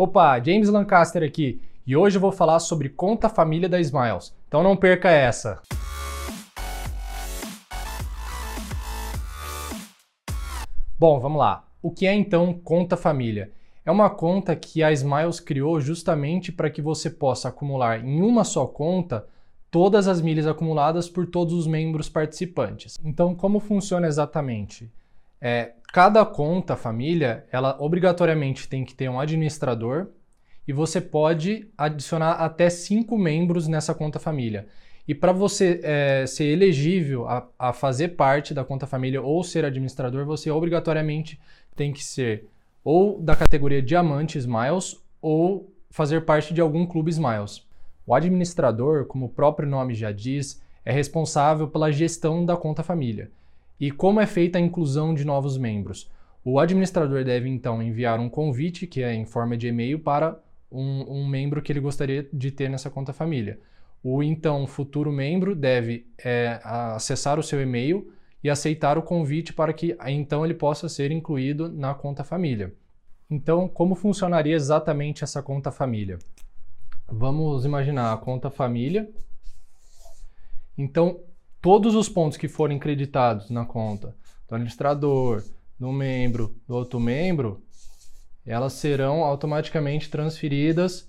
Opa, James Lancaster aqui e hoje eu vou falar sobre conta família da Smiles. Então não perca essa. Bom, vamos lá. O que é então conta família? É uma conta que a Smiles criou justamente para que você possa acumular em uma só conta todas as milhas acumuladas por todos os membros participantes. Então, como funciona exatamente? É, cada conta família, ela obrigatoriamente tem que ter um administrador e você pode adicionar até cinco membros nessa conta família. E para você é, ser elegível a, a, fazer parte da conta família ou ser administrador, você obrigatoriamente tem que ser ou da categoria Diamante Smiles ou fazer parte de algum clube Smiles. O administrador, como o próprio nome já diz, é responsável pela gestão da conta família. E como é feita a inclusão de novos membros? O administrador deve então enviar um convite, que é em forma de e-mail, para um, um membro que ele gostaria de ter nessa conta família. O então futuro membro deve é, acessar o seu e-mail e aceitar o convite para que então ele possa ser incluído na conta família. Então, como funcionaria exatamente essa conta família? Vamos imaginar a conta família. Então, todos os pontos que forem creditados na conta do administrador, do membro, do outro membro, elas serão automaticamente transferidas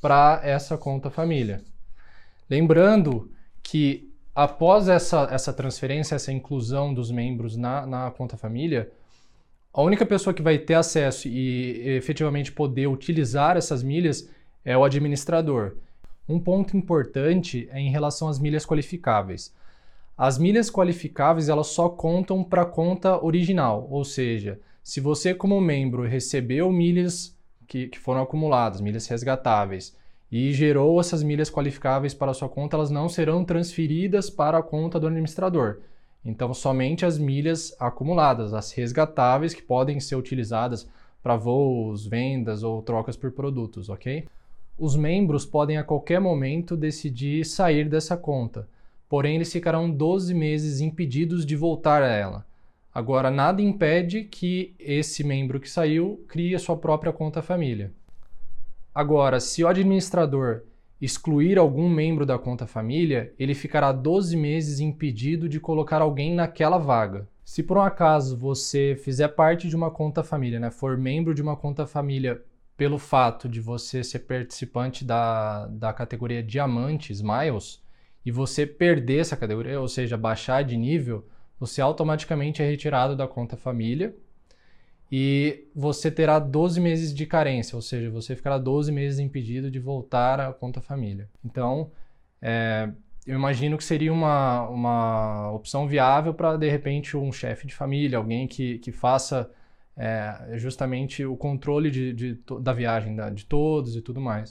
para essa conta família. Lembrando que após essa, essa transferência, essa inclusão dos membros na, na conta família, a única pessoa que vai ter acesso e efetivamente poder utilizar essas milhas é o administrador. Um ponto importante é em relação às milhas qualificáveis. As milhas qualificáveis elas só contam para a conta original, ou seja, se você como membro recebeu milhas que, que foram acumuladas, milhas resgatáveis, e gerou essas milhas qualificáveis para a sua conta, elas não serão transferidas para a conta do administrador. Então, somente as milhas acumuladas, as resgatáveis, que podem ser utilizadas para voos, vendas ou trocas por produtos, ok? Os membros podem a qualquer momento decidir sair dessa conta porém eles ficarão 12 meses impedidos de voltar a ela. Agora, nada impede que esse membro que saiu crie a sua própria conta família. Agora, se o administrador excluir algum membro da conta família, ele ficará 12 meses impedido de colocar alguém naquela vaga. Se por um acaso você fizer parte de uma conta família, né, for membro de uma conta família pelo fato de você ser participante da, da categoria Diamante, Smiles, e você perder essa categoria, ou seja, baixar de nível, você automaticamente é retirado da conta família e você terá 12 meses de carência, ou seja, você ficará 12 meses impedido de voltar à conta família. Então, é, eu imagino que seria uma, uma opção viável para, de repente, um chefe de família, alguém que, que faça é, justamente o controle de, de, da viagem da, de todos e tudo mais.